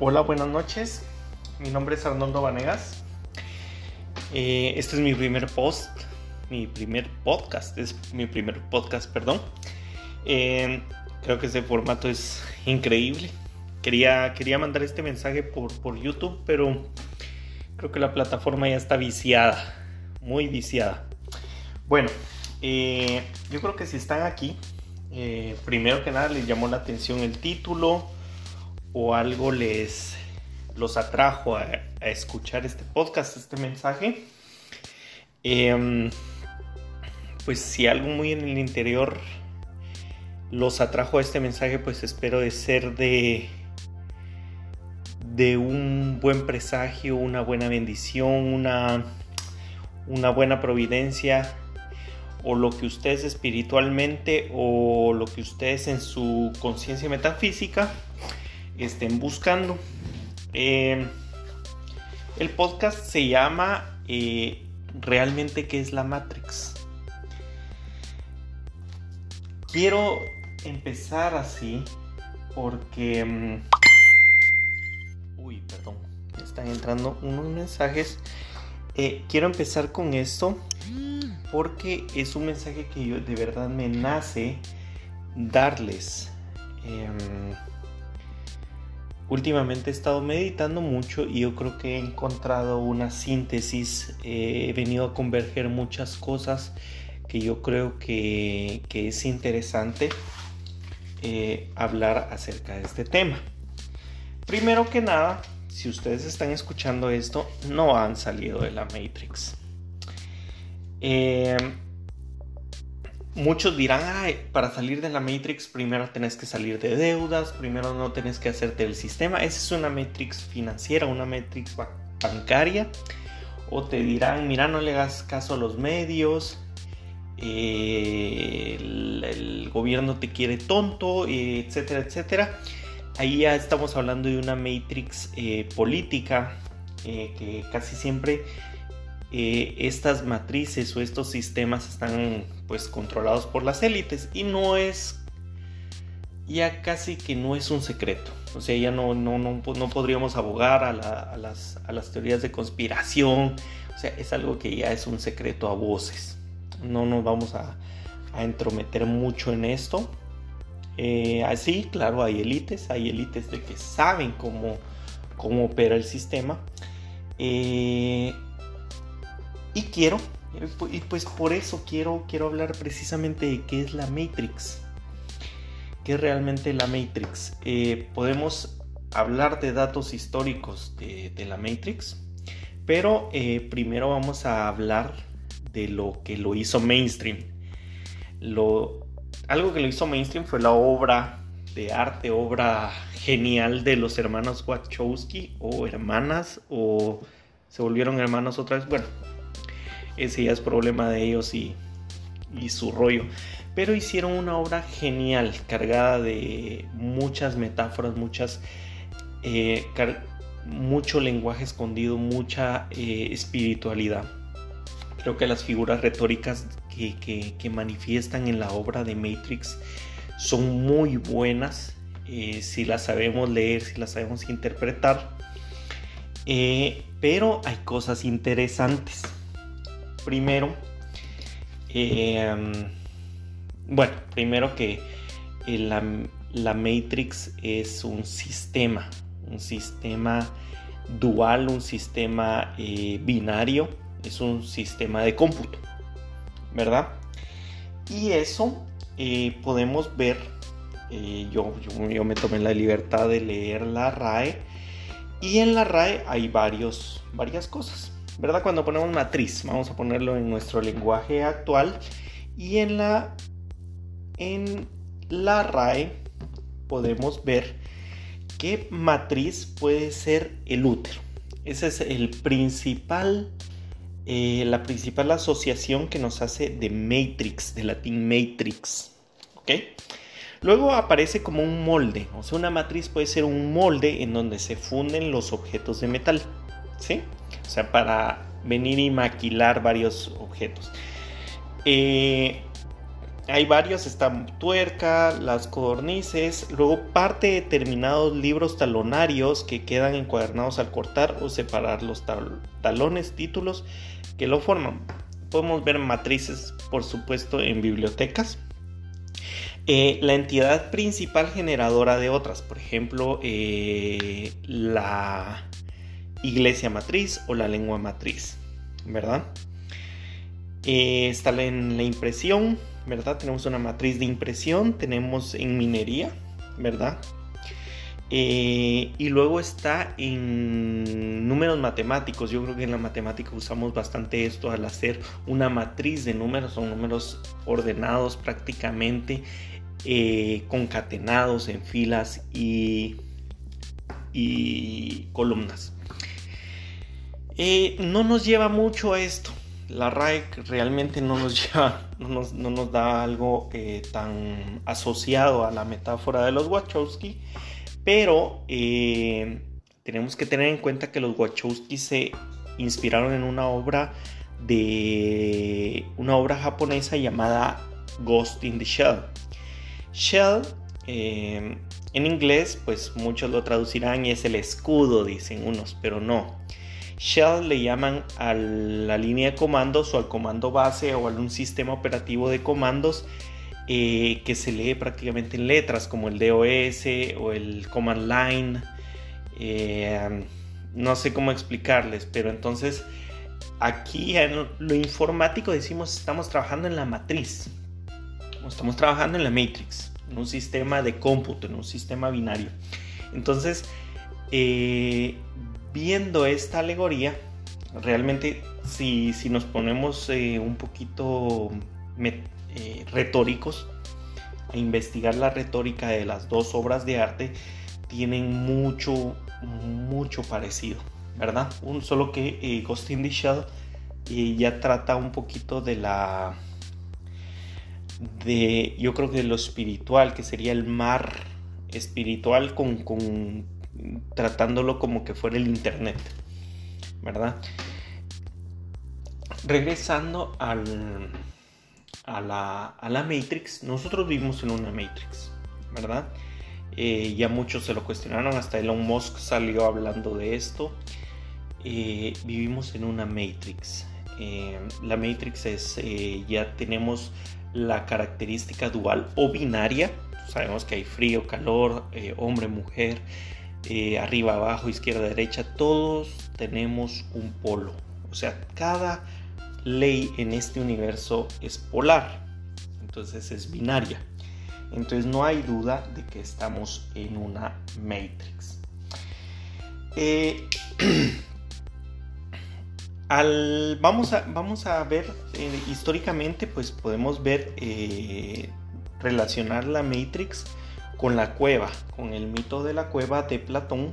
Hola, buenas noches. Mi nombre es Arnoldo Vanegas. Eh, este es mi primer post, mi primer podcast, es mi primer podcast, perdón. Eh, creo que este formato es increíble. Quería, quería mandar este mensaje por, por YouTube, pero creo que la plataforma ya está viciada, muy viciada. Bueno, eh, yo creo que si están aquí, primero que nada les llamó la atención el título o algo les los atrajo a, escuchar este podcast, este mensaje, em, pues si algo muy en el interior los atrajo a este mensaje, pues espero de ser de de un buen presagio, una buena bendición, una, una buena providencia, o lo que ustedes espiritualmente, o lo que ustedes en su conciencia metafísica estén buscando. Eh, el podcast se llama eh, Realmente qué es la Matrix. Quiero empezar así porque... Mm, uy, perdón. Están entrando unos mensajes. Eh, quiero empezar con esto porque es un mensaje que yo de verdad me nace darles. Em, últimamente he estado meditando mucho y yo creo que he encontrado una síntesis, eh, he venido a converger muchas cosas que yo creo que, es interesante eh, hablar acerca de este tema. Primero que nada, si ustedes están escuchando esto, no han salido de la Matrix. Eh, Muchos dirán, para salir de la Matrix primero tenés que salir de deudas, primero no tenés que hacerte el sistema. Esa es una Matrix financiera, una Matrix bancaria. O te dirán, mira, no le hagas caso a los medios, eh, el, gobierno te quiere tonto, etcétera, etcétera. Ahí ya estamos hablando de una Matrix eh, política eh, que casi siempre estas matrices o estos sistemas están pues controlados por las élites y no es ya casi que no es un secreto. O sea, ya no, no, no, no podríamos abogar a, las, a, las, teorías de conspiración. O sea, es algo que ya es un secreto a voces. No nos vamos a, a entrometer mucho en esto. Eh, así, claro, hay élites, hay élites de que saben cómo, cómo opera el sistema. Eh, y quiero, y pues por eso quiero, quiero hablar precisamente de qué es la Matrix. ¿Qué es realmente la Matrix? Eh, podemos hablar de datos históricos de, la Matrix, pero eh, primero vamos a hablar de lo que lo hizo mainstream. Lo, algo que lo hizo mainstream fue la obra de arte, obra genial de los hermanos Wachowski o hermanas o se volvieron hermanos otra vez. Bueno, ese ya es problema de ellos y, su rollo. Pero hicieron una obra genial, cargada de muchas metáforas, muchas, eh, mucho lenguaje escondido, mucha eh, espiritualidad. Creo que las figuras retóricas que, manifiestan en la obra de Matrix son muy buenas eh, si las sabemos leer, si las sabemos interpretar. pero hay cosas interesantes. Primero, em, bueno, primero que eh, la, Matrix es un sistema, un sistema dual, un sistema eh, binario, es un sistema de cómputo, ¿verdad? Y eso eh, podemos ver, yo, yo, me tomé la libertad de leer la RAE, y en la RAE hay varias cosas. ¿Verdad? Cuando ponemos matriz, vamos a ponerlo en nuestro lenguaje actual y en la en la RAE podemos ver qué matriz puede ser el útero. Ese es el principal eh, la principal asociación que nos hace de matrix, de latín matrix. ¿Ok? Luego aparece como un molde, o sea, una matriz puede ser un molde en donde se funden los objetos de metal. ¿Sí? O sea, para venir y maquilar varios objetos. Eh, hay varios, está tuerca, las codornices, luego parte de determinados libros talonarios que quedan encuadernados al cortar o separar los talones, títulos que lo forman. Podemos ver matrices, por supuesto, en bibliotecas. Eh, la entidad principal generadora de otras, por ejemplo, eh, la iglesia matriz o la lengua matriz, ¿verdad? Eh, está en la impresión, ¿verdad? Tenemos una matriz de impresión, tenemos en minería, ¿verdad? Eh, y luego está en números matemáticos. Yo creo que en la matemática usamos bastante esto al hacer una matriz de números, son números ordenados prácticamente, eh, concatenados en filas y, y columnas. Eh, no nos lleva mucho a esto, la RAE realmente no nos lleva, no nos, da algo eh, tan asociado a la metáfora de los Wachowski, pero eh, tenemos que tener en cuenta que los Wachowski se inspiraron en una obra de una obra japonesa llamada Ghost in the Shell. Shell eh, en inglés, pues muchos lo traducirán y es el escudo, dicen unos, pero no. Shell le llaman a la línea de comandos o al comando base o a un sistema operativo de comandos eh, que se lee prácticamente en letras como el DOS o el command line. Eh, no sé cómo explicarles, pero entonces aquí en lo informático decimos estamos trabajando en la matriz, estamos trabajando en la matrix, en un sistema de cómputo, en un sistema binario. Entonces, eh, viendo esta alegoría, realmente si, nos ponemos eh, un poquito eh, retóricos a investigar la retórica de las dos obras de arte, tienen mucho, mucho parecido, ¿verdad? Un, solo que eh, Ghost in the Shell ya trata un poquito de la... de yo creo que de lo espiritual, que sería el mar espiritual con tratándolo como que fuera el Internet, ¿verdad? Regresando al, a, la, a la Matrix, nosotros vivimos en una Matrix, ¿verdad? Eh, ya muchos se lo cuestionaron, hasta Elon Musk salió hablando de esto. Eh, vivimos en una Matrix. Eh, la Matrix es, ya tenemos la característica dual o binaria. Sabemos que hay frío, calor, hombre, mujer. Eh, arriba, abajo, izquierda, derecha, todos tenemos un polo. O sea, cada ley en este universo es polar. Entonces es binaria. Entonces no hay duda de que estamos en una matrix. Eh, al, vamos, a, vamos a ver eh, históricamente, pues podemos ver, relacionar la matrix con la cueva, con el mito de la cueva de Platón,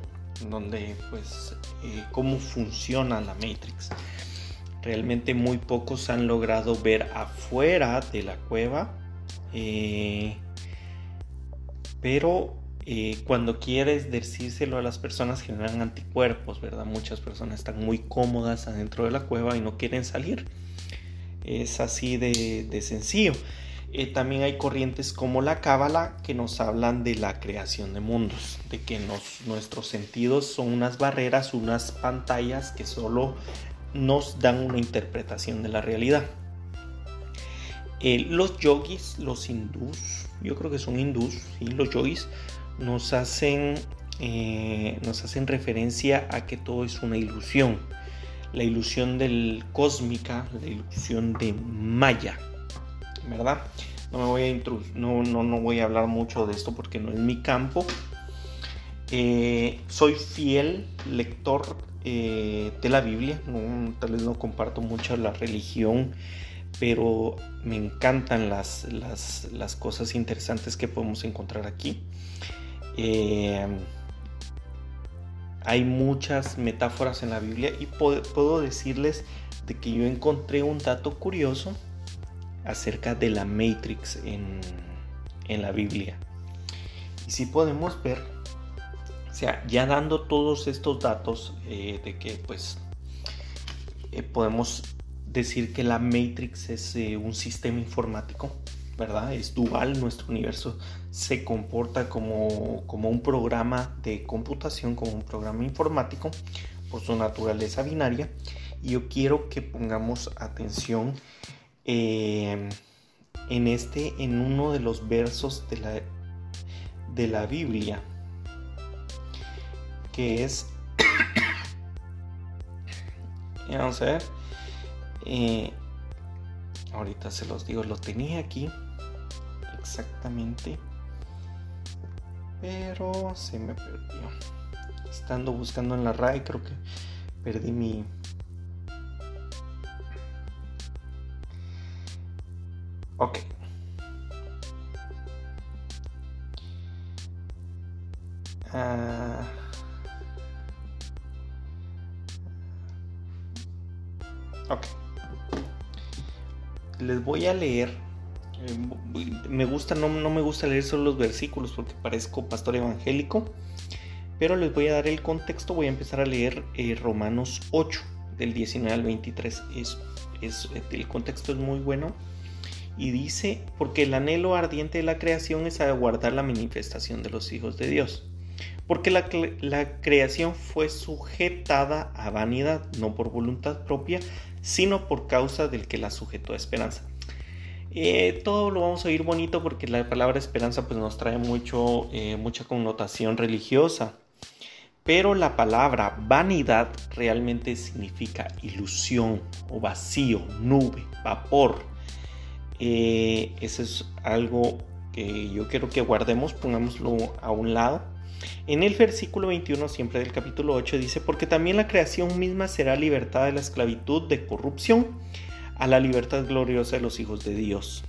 donde pues eh, cómo funciona la Matrix. Realmente muy pocos han logrado ver afuera de la cueva, eh, pero eh, cuando quieres decírselo a las personas generan anticuerpos, ¿verdad? Muchas personas están muy cómodas adentro de la cueva y no quieren salir. Es así de, de sencillo. Eh, también hay corrientes como la cábala que nos hablan de la creación de mundos, de que nuestros sentidos son unas barreras, unas pantallas que solo nos dan una interpretación de la realidad. Eh, los yogis, los hindús, yo creo que son hindús, y los yogis nos hacen, eh, nos hacen referencia a que todo es una ilusión, la ilusión del cósmica, la ilusión de Maya ¿verdad? No me voy a no, no, no voy a hablar mucho de esto porque no es mi campo. Eh, soy fiel lector eh, de la Biblia, tal vez no comparto mucho la religión, pero me encantan las, las, cosas interesantes que podemos encontrar aquí. Eh, hay muchas metáforas en la Biblia y puedo decirles de que yo encontré un dato curioso acerca de la Matrix en, la Biblia. Y si podemos ver, o sea, ya dando todos estos datos eh, de que pues eh, podemos decir que la Matrix es eh, un sistema informático, ¿verdad? Es dual, nuestro universo se comporta como, como un programa de computación, como un programa informático, por su naturaleza binaria. Y yo quiero que pongamos atención eh, en este, en uno de los versos de la, de la Biblia, que es, vamos a ver, eh, ahorita se los digo, lo tenía aquí exactamente, pero se me perdió. Estando buscando en la RAI, creo que perdí mi, Ok. Ah. ok. Les voy a leer. Eh, me gusta, no, no, me gusta leer solo los versículos porque parezco pastor evangélico. Pero les voy a dar el contexto. Voy a empezar a leer eh, Romanos 8, del 19 al 23. Es, es, el contexto es muy bueno y dice, porque el anhelo ardiente de la creación es aguardar la manifestación de los hijos de Dios. Porque la, creación fue sujetada a vanidad, no por voluntad propia, sino por causa del que la sujetó a esperanza. Eh, todo lo vamos a oír bonito porque la palabra esperanza pues, nos trae mucho, eh, mucha connotación religiosa. Pero la palabra vanidad realmente significa ilusión o vacío, nube, vapor, eh, eso es algo que yo quiero que guardemos, pongámoslo a un lado. En el versículo 21 siempre del capítulo 8 dice, porque también la creación misma será libertada de la esclavitud de corrupción a la libertad gloriosa de los hijos de Dios.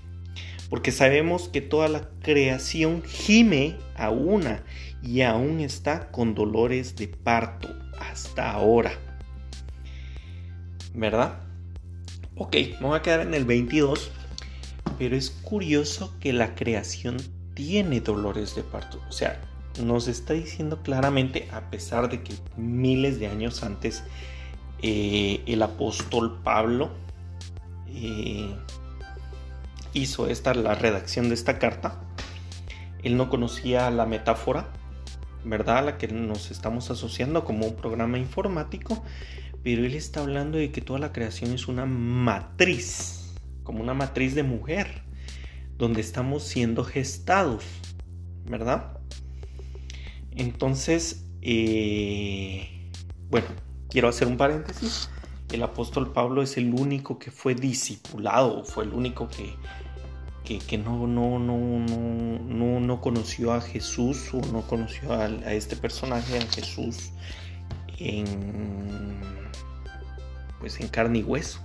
Porque sabemos que toda la creación gime a una y aún está con dolores de parto hasta ahora. ¿Verdad? Ok, me voy a quedar en el 22 pero es curioso que la creación tiene dolores de parto. O sea, nos está diciendo claramente, a pesar de que miles de años antes eh, el apóstol Pablo eh, hizo esta, la redacción de esta carta, él no conocía la metáfora, ¿verdad? A la que nos estamos asociando como un programa informático, pero él está hablando de que toda la creación es una matriz como una matriz de mujer, donde estamos siendo gestados, ¿verdad? Entonces, eh, bueno, quiero hacer un paréntesis. El apóstol Pablo es el único que fue discipulado, fue el único que, que, no, no, no, no, no, conoció a Jesús o no conoció a, a este personaje, a Jesús, en, pues en carne y hueso.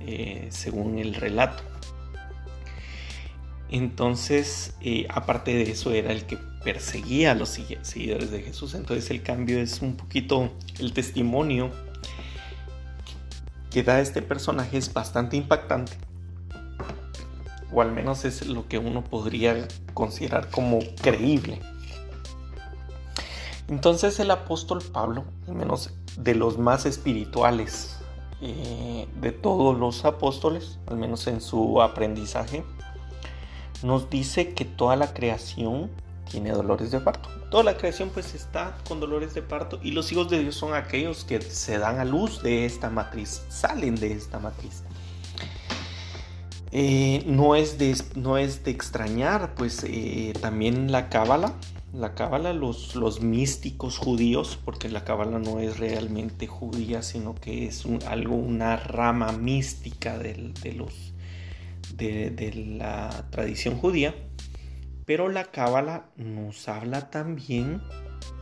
Eh, según el relato. Entonces, eh, aparte de eso, era el que perseguía a los seguidores de Jesús. Entonces el cambio es un poquito el testimonio que da este personaje es bastante impactante. O al menos es lo que uno podría considerar como creíble. Entonces el apóstol Pablo, al menos de los más espirituales eh, de todos los apóstoles, al menos en su aprendizaje, nos dice que toda la creación tiene dolores de parto. Toda la creación pues está con dolores de parto y los hijos de Dios son aquellos que se dan a luz de esta matriz, salen de esta matriz. Eh, no, es de, extrañar, pues eh, también la cábala la cábala, los, místicos judíos, porque la cábala no es realmente judía, sino que es algo, una rama mística de, la tradición judía. Pero la cábala nos habla también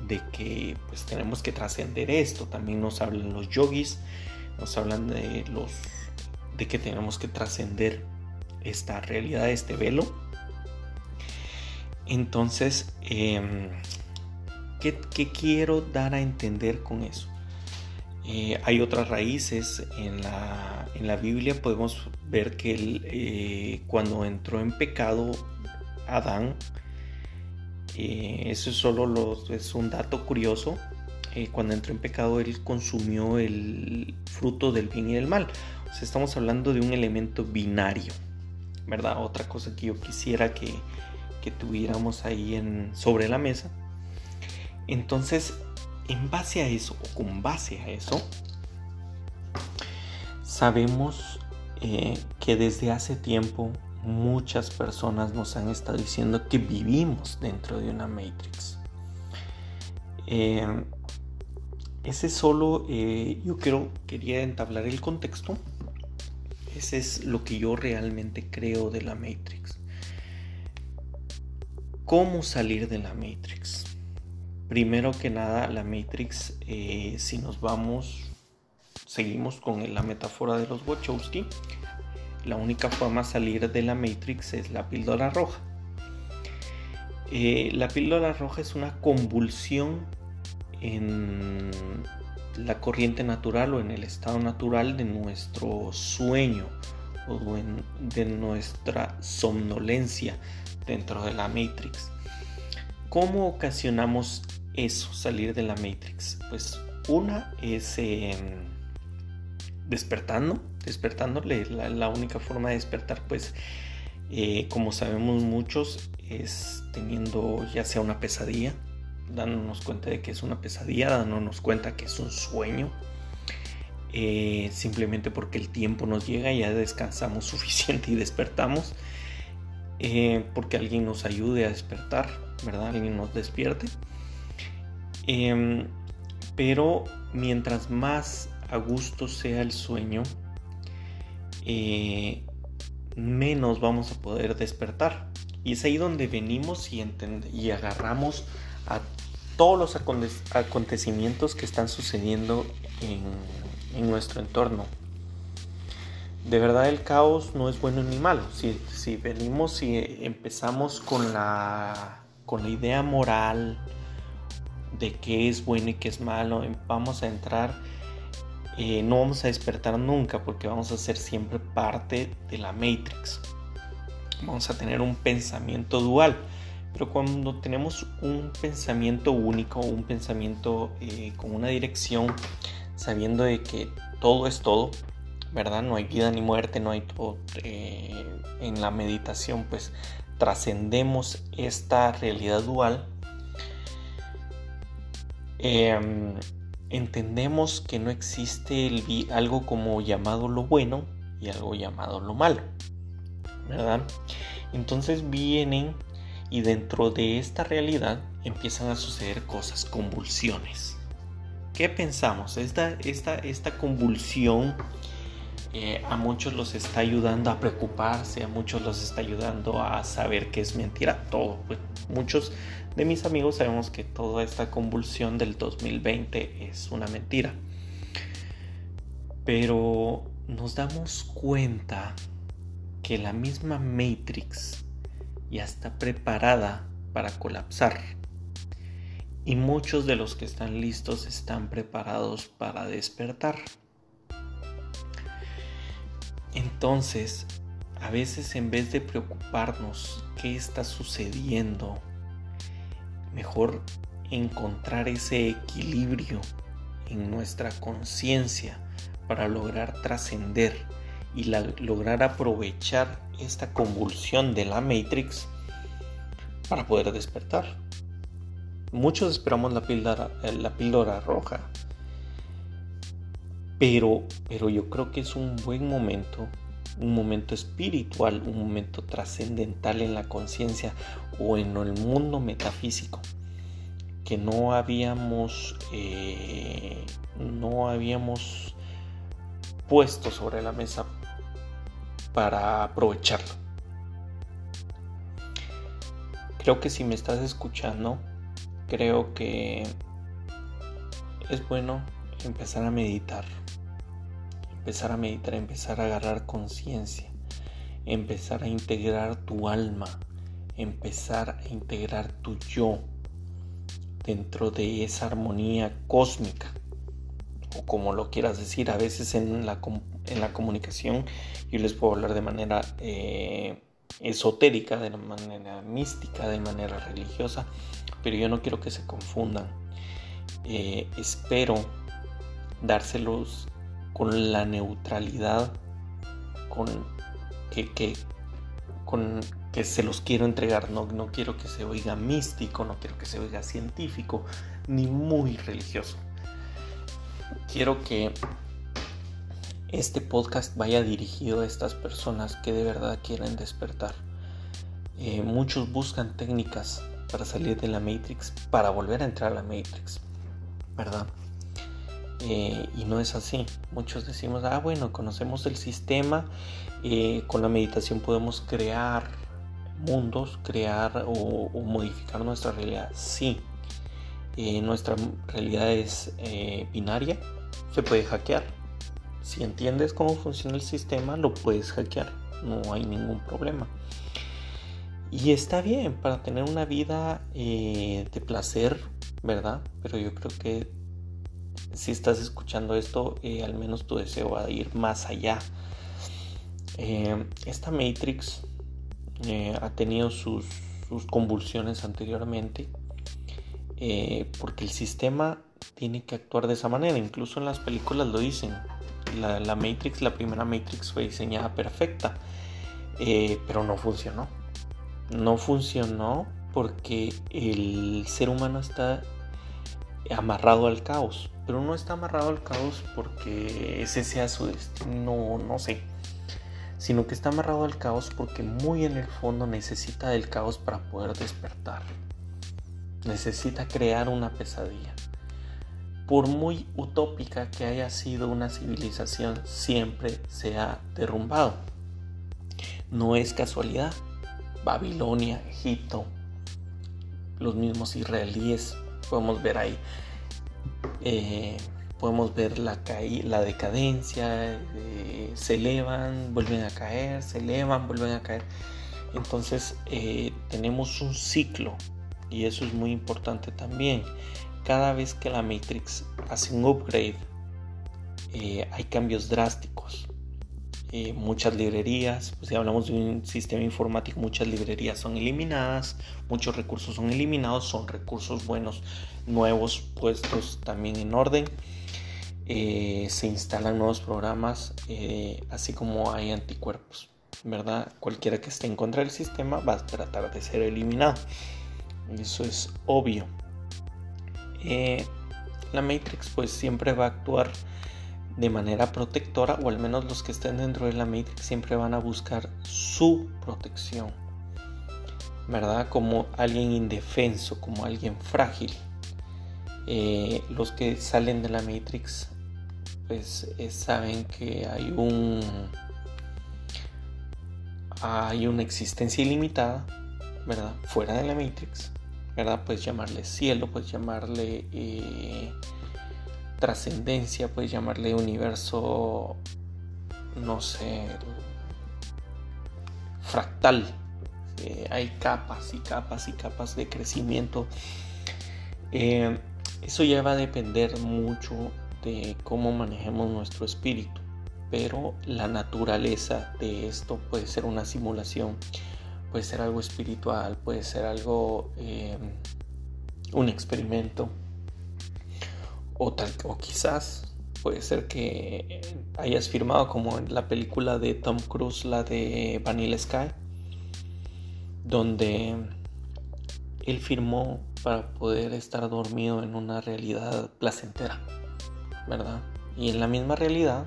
de que pues tenemos que trascender esto. También nos hablan los yogis, nos hablan de los de que tenemos que trascender esta realidad, este velo entonces, em, ¿qué, quiero dar a entender con eso? Eh, hay otras raíces en la, en la, Biblia, podemos ver que eh, cuando entró en pecado Adán, eh, eso es solo es un dato curioso, cuando entró en pecado él consumió el fruto del bien y del mal. O sea, estamos hablando de un elemento binario, ¿verdad? Otra cosa que yo quisiera que, tuviéramos ahí en, sobre la mesa. Entonces, en base a eso, o con base a eso, sabemos eh, que desde hace tiempo muchas personas nos han estado diciendo que vivimos dentro de una matrix. Eh, ese solo, eh, yo quiero, quería entablar el contexto. Ese es lo que yo realmente creo de la Matrix. ¿Cómo salir de la Matrix? Primero que nada, la Matrix, eh, si nos vamos, seguimos con la metáfora de los Wachowski, la única forma de salir de la Matrix es la píldora roja. Eh, la píldora roja es una convulsión en la corriente natural o en el estado natural de nuestro sueño o de nuestra somnolencia dentro de la Matrix. ¿Cómo ocasionamos eso, salir de la Matrix? Pues una es em, despertando, despertándole. La, única forma de despertar, pues, eh, como sabemos muchos, es teniendo ya sea una pesadilla, dándonos cuenta de que es una pesadilla, dándonos cuenta que es un sueño. Eh, simplemente porque el tiempo nos llega ya descansamos suficiente y despertamos. Eh, porque alguien nos ayude a despertar, ¿verdad? Alguien nos despierte. Em, pero mientras más a gusto sea el sueño, eh, menos vamos a poder despertar. Y es ahí donde venimos y, y agarramos a todos los acontecimientos que están sucediendo en, nuestro entorno. De verdad el caos no es bueno ni malo. Si, venimos y empezamos con la, con la idea moral de qué es bueno y qué es malo, vamos a entrar, eh, no vamos a despertar nunca porque vamos a ser siempre parte de la Matrix. Vamos a tener un pensamiento dual pero cuando tenemos un pensamiento único, un pensamiento eh, con una dirección, sabiendo de que todo es todo, ¿verdad? No hay vida ni muerte, no hay todo. Eh, en la meditación, pues trascendemos esta realidad dual. Em, entendemos que no existe algo como llamado lo bueno y algo llamado lo malo, ¿verdad? Entonces vienen y dentro de esta realidad empiezan a suceder cosas, convulsiones. ¿Qué pensamos? Esta, esta, esta convulsión eh, a muchos los está ayudando a preocuparse, a muchos los está ayudando a saber que es mentira todo. Pues, muchos de mis amigos sabemos que toda esta convulsión del 2020 es una mentira. Pero nos damos cuenta que la misma Matrix ya está preparada para colapsar. Y muchos de los que están listos están preparados para despertar. Entonces, a veces en vez de preocuparnos qué está sucediendo, mejor encontrar ese equilibrio en nuestra conciencia para lograr trascender y lograr aprovechar esta convulsión de la Matrix para poder despertar. Muchos esperamos la píldora, eh, la píldora roja, pero, pero yo creo que es un buen momento, un momento espiritual, un momento trascendental en la conciencia o en el mundo metafísico que no habíamos eh, no habíamos puesto sobre la mesa para aprovecharlo. Creo que si me estás escuchando, creo que es bueno empezar a meditar. Empezar a meditar, empezar a agarrar conciencia, empezar a integrar tu alma, empezar a integrar tu yo dentro de esa armonía cósmica o como lo quieras decir, a veces en la, en la comunicación yo les puedo hablar de manera eh, esotérica, de manera mística, de manera religiosa, pero yo no quiero que se confundan. Eh, espero dárselos con la neutralidad con que, con que se los quiero entregar. No, no quiero que se oiga místico, no quiero que se oiga científico, ni muy religioso. Quiero que este podcast vaya dirigido a estas personas que de verdad quieren despertar. Eh, muchos buscan técnicas para salir de la Matrix, para volver a entrar a la Matrix, ¿verdad? Eh, y no es así. Muchos decimos, ah, bueno, conocemos el sistema, eh, con la meditación podemos crear mundos, crear o, modificar nuestra realidad. Sí, nuestra realidad es binaria, se puede hackear. Si entiendes cómo funciona el sistema, lo puedes hackear, no hay ningún problema. Y está bien para tener una vida eh, de placer, ¿verdad? Pero yo creo que si estás escuchando esto, eh, al menos tu deseo va a ir más allá. Eh, esta Matrix ha tenido sus, convulsiones anteriormente porque el sistema tiene que actuar de esa manera. Incluso en las películas lo dicen. La Matrix, la primera Matrix fue diseñada perfecta, pero no funcionó no funcionó porque el ser humano está amarrado al caos. Pero no está amarrado al caos porque ese sea su destino, no sé. Sino que está amarrado al caos porque muy en el fondo necesita del caos para poder despertar. Necesita crear una pesadilla. Por muy utópica que haya sido una civilización, siempre se ha derrumbado. No es casualidad Babilonia, Egipto, los mismos israelíes, podemos ver ahí, eh, podemos ver la, la decadencia, eh, se elevan, vuelven a caer, se elevan, vuelven a caer. Entonces eh, tenemos un ciclo y eso es muy importante también. Cada vez que la Matrix hace un upgrade, hay cambios drásticos. Eh, muchas librerías, pues si hablamos de un sistema informático, muchas librerías son eliminadas, muchos recursos son eliminados, son recursos buenos, nuevos puestos también en orden. Eh, se instalan nuevos programas, eh, así como hay anticuerpos, ¿verdad? Cualquiera que esté en contra del sistema va a tratar de ser eliminado. Eso es obvio. la Matrix pues siempre va a actuar de manera protectora o al menos los que estén dentro de la Matrix siempre van a buscar su protección, ¿verdad? Como alguien indefenso, como alguien frágil. Eh, los que salen de la Matrix pues eh, saben que hay un hay una existencia ilimitada, ¿verdad? Fuera de la Matrix, ¿verdad? Puedes llamarle cielo, puedes llamarle eh, trascendencia, puedes llamarle universo, no sé, fractal. Hay capas y capas y capas de crecimiento. Eh, eso ya va a depender mucho de cómo manejemos nuestro espíritu. Pero la naturaleza de esto puede ser una simulación, puede ser algo espiritual, puede ser algo, eh, un experimento o, tal, o quizás puede ser que hayas firmado como en la película de Tom Cruise, la de Vanilla Sky, donde él firmó para poder estar dormido en una realidad placentera, ¿verdad? Y en la misma realidad,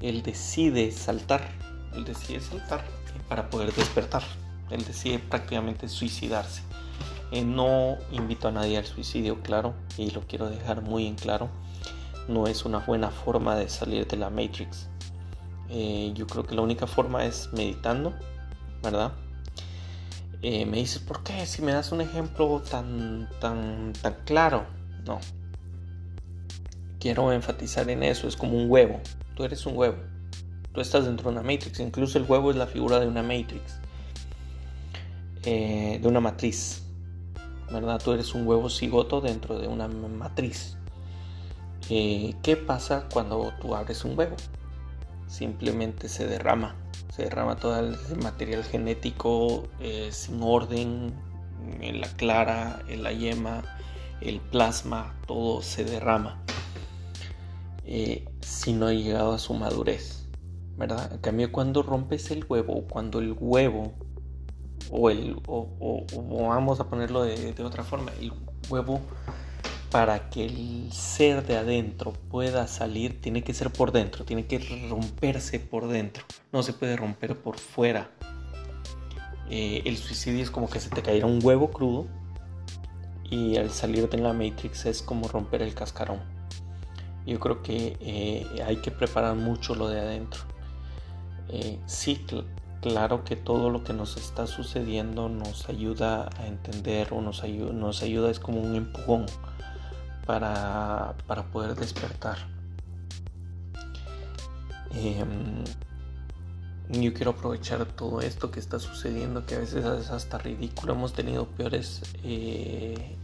él decide saltar, él decide saltar para poder despertar, él decide prácticamente suicidarse. Eh, no invito a nadie al suicidio, claro, y lo quiero dejar muy en claro. No es una buena forma de salir de la Matrix. Eh, yo creo que la única forma es meditando, ¿verdad? Eh, me dices, ¿por qué? Si me das un ejemplo tan, tan, tan claro. No. Quiero enfatizar en eso. Es como un huevo. Tú eres un huevo. Tú estás dentro de una Matrix. Incluso el huevo es la figura de una Matrix. de una matriz. ¿verdad? Tú eres un huevo cigoto dentro de una matriz. Eh, ¿Qué pasa cuando tú abres un huevo? Simplemente se derrama, se derrama todo el material genético sin orden, en la clara, en la yema, el plasma, todo se derrama. Eh, si no ha llegado a su madurez, ¿verdad? En cambio, cuando rompes el huevo, cuando el huevo o, el, o, vamos a ponerlo de, otra forma, el huevo para que el ser de adentro pueda salir tiene que ser por dentro, tiene que romperse por dentro, no se puede romper por fuera. Eh, el suicidio es como que se te cayera un huevo crudo y al salir de la Matrix es como romper el cascarón. Yo creo que eh, hay que preparar mucho lo de adentro. Eh, sí, claro que todo lo que nos está sucediendo nos ayuda a entender o nos ayuda, nos ayuda es como un empujón para, poder despertar. Em, yo quiero aprovechar todo esto que está sucediendo, que a veces es hasta ridículo. Hemos tenido peores eh,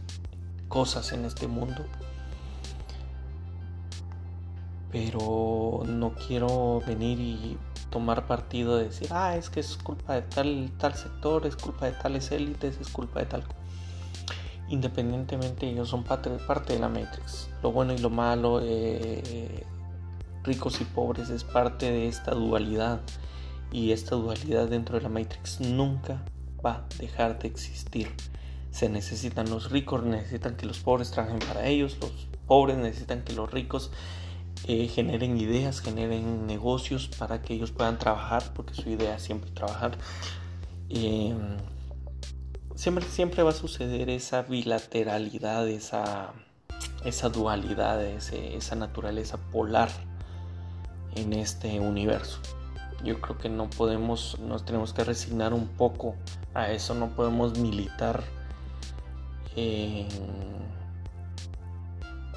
cosas en este mundo. Pero no quiero venir y tomar partido de decir, ah, es que es culpa de tal, tal sector, es culpa de tales élites, es culpa de tal independientemente ellos son parte, de la Matrix. Lo bueno y lo malo, eh, ricos y pobres, es parte de esta dualidad. Y esta dualidad dentro de la Matrix nunca va a dejar de existir. Se necesitan los ricos, necesitan que los pobres trabajen para ellos, los pobres necesitan que los ricos eh, generen ideas, generen negocios para que ellos puedan trabajar, porque su idea es siempre trabajar. Eh, siempre, siempre va a suceder esa bilateralidad, esa, esa dualidad, esa naturaleza polar en este universo. Yo creo que no podemos, nos tenemos que resignar un poco a eso, no podemos militar.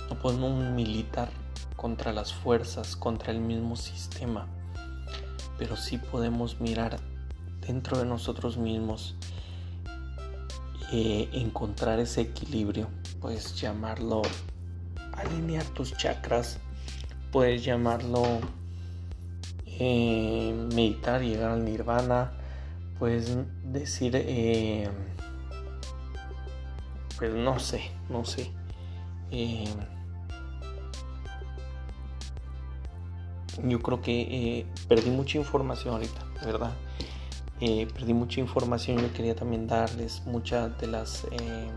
no podemos militar contra las fuerzas, contra el mismo sistema, pero sí podemos mirar dentro de nosotros mismos eh, encontrar ese equilibrio. Puedes llamarlo alinear tus chakras. Puedes llamarlo eh, meditar, llegar al nirvana. Puedes decir, eh, pues no sé, no sé. yo creo que perdí mucha información ahorita, verdad. Eh, perdí mucha información. Yo quería también darles muchas de las... Eh,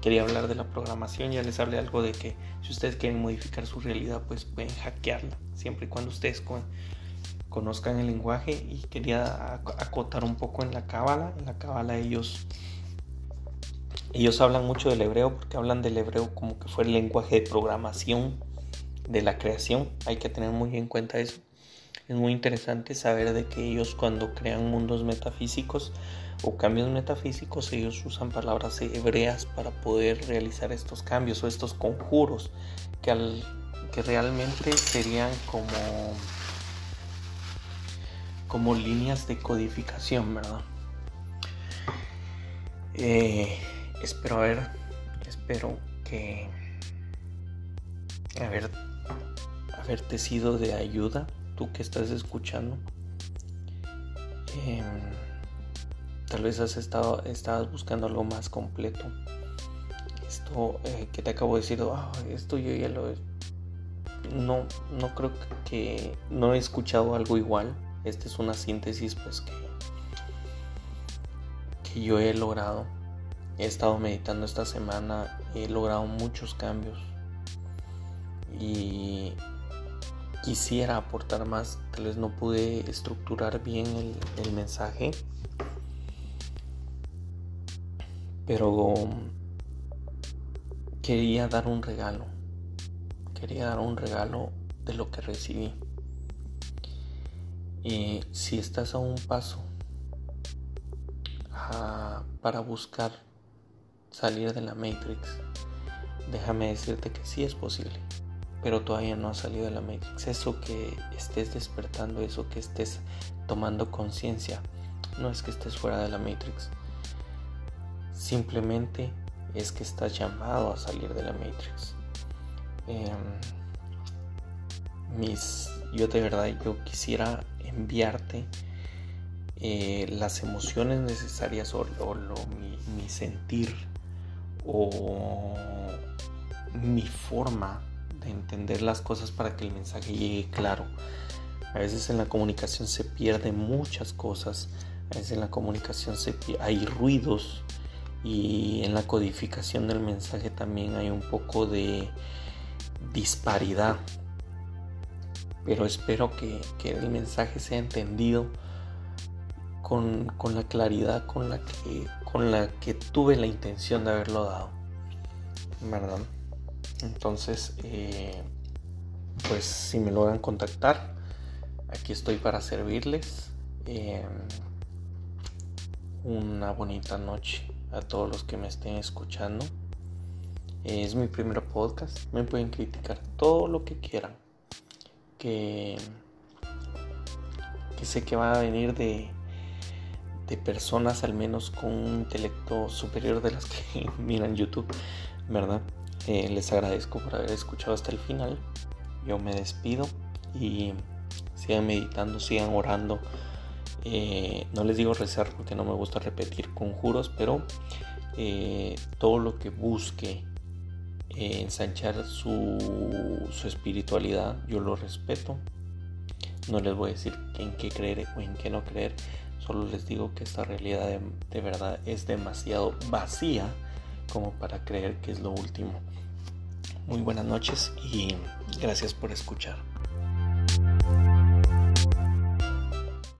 quería hablar de la programación. Ya les hablé algo de que si ustedes quieren modificar su realidad, pues pueden hackearla. Siempre y cuando ustedes conozcan el lenguaje. Y quería acotar un poco en la cábala. En la cábala ellos... Ellos hablan mucho del hebreo porque hablan del hebreo como que fue el lenguaje de programación de la creación. Hay que tener muy en cuenta eso es muy interesante saber de que ellos cuando crean mundos metafísicos o cambios metafísicos, ellos usan palabras hebreas para poder realizar estos cambios o estos conjuros que, que realmente serían como, como líneas de codificación, ¿verdad? Eh, espero ver, espero que haber, haberte sido de ayuda tú que estás escuchando, em, tal vez has estado estabas buscando algo más completo. Esto eh, que te acabo de decir, ah, esto yo ya lo. No, no creo que no he escuchado algo igual. Esta es una síntesis pues que, que yo he logrado. He estado meditando esta semana, he logrado muchos cambios. Y quisiera aportar más, tal vez no pude estructurar bien el, mensaje, pero quería dar un regalo, quería dar un regalo de lo que recibí. Y si estás a un paso para buscar salir de la Matrix, déjame decirte que sí es posible pero todavía no ha salido de la Matrix. Eso que estés despertando, eso que estés tomando conciencia, no es que estés fuera de la Matrix. Simplemente es que estás llamado a salir de la Matrix. Em, mis, yo de verdad, yo quisiera enviarte eh, las emociones necesarias o, mi sentir o mi forma de entender las cosas para que el mensaje llegue claro. A veces en la comunicación se pierden muchas cosas, A veces en la comunicación hay ruidos y en la codificación del mensaje también hay un poco de disparidad. Pero espero que, el mensaje sea entendido con, la claridad con la, que, con la que tuve la intención de haberlo dado. ¿Verdad? Entonces, eh, pues si me logran contactar, aquí estoy para servirles. Eh, una bonita noche a todos los que me estén escuchando. Es mi primer podcast. Me pueden criticar todo lo que quieran. Que, que sé que va a venir de, de personas al menos con un intelecto superior de las que miran YouTube, ¿verdad? Eh, les agradezco por haber escuchado hasta el final. Yo me despido y sigan meditando, sigan orando eh, no les digo rezar porque no me gusta repetir conjuros, pero eh, todo lo que busque ensanchar su, espiritualidad, yo lo respeto. No les voy a decir en qué creer o en qué no creer, solo les digo que esta realidad de verdad es demasiado vacía como para creer que es lo último. Muy buenas noches y gracias por escuchar.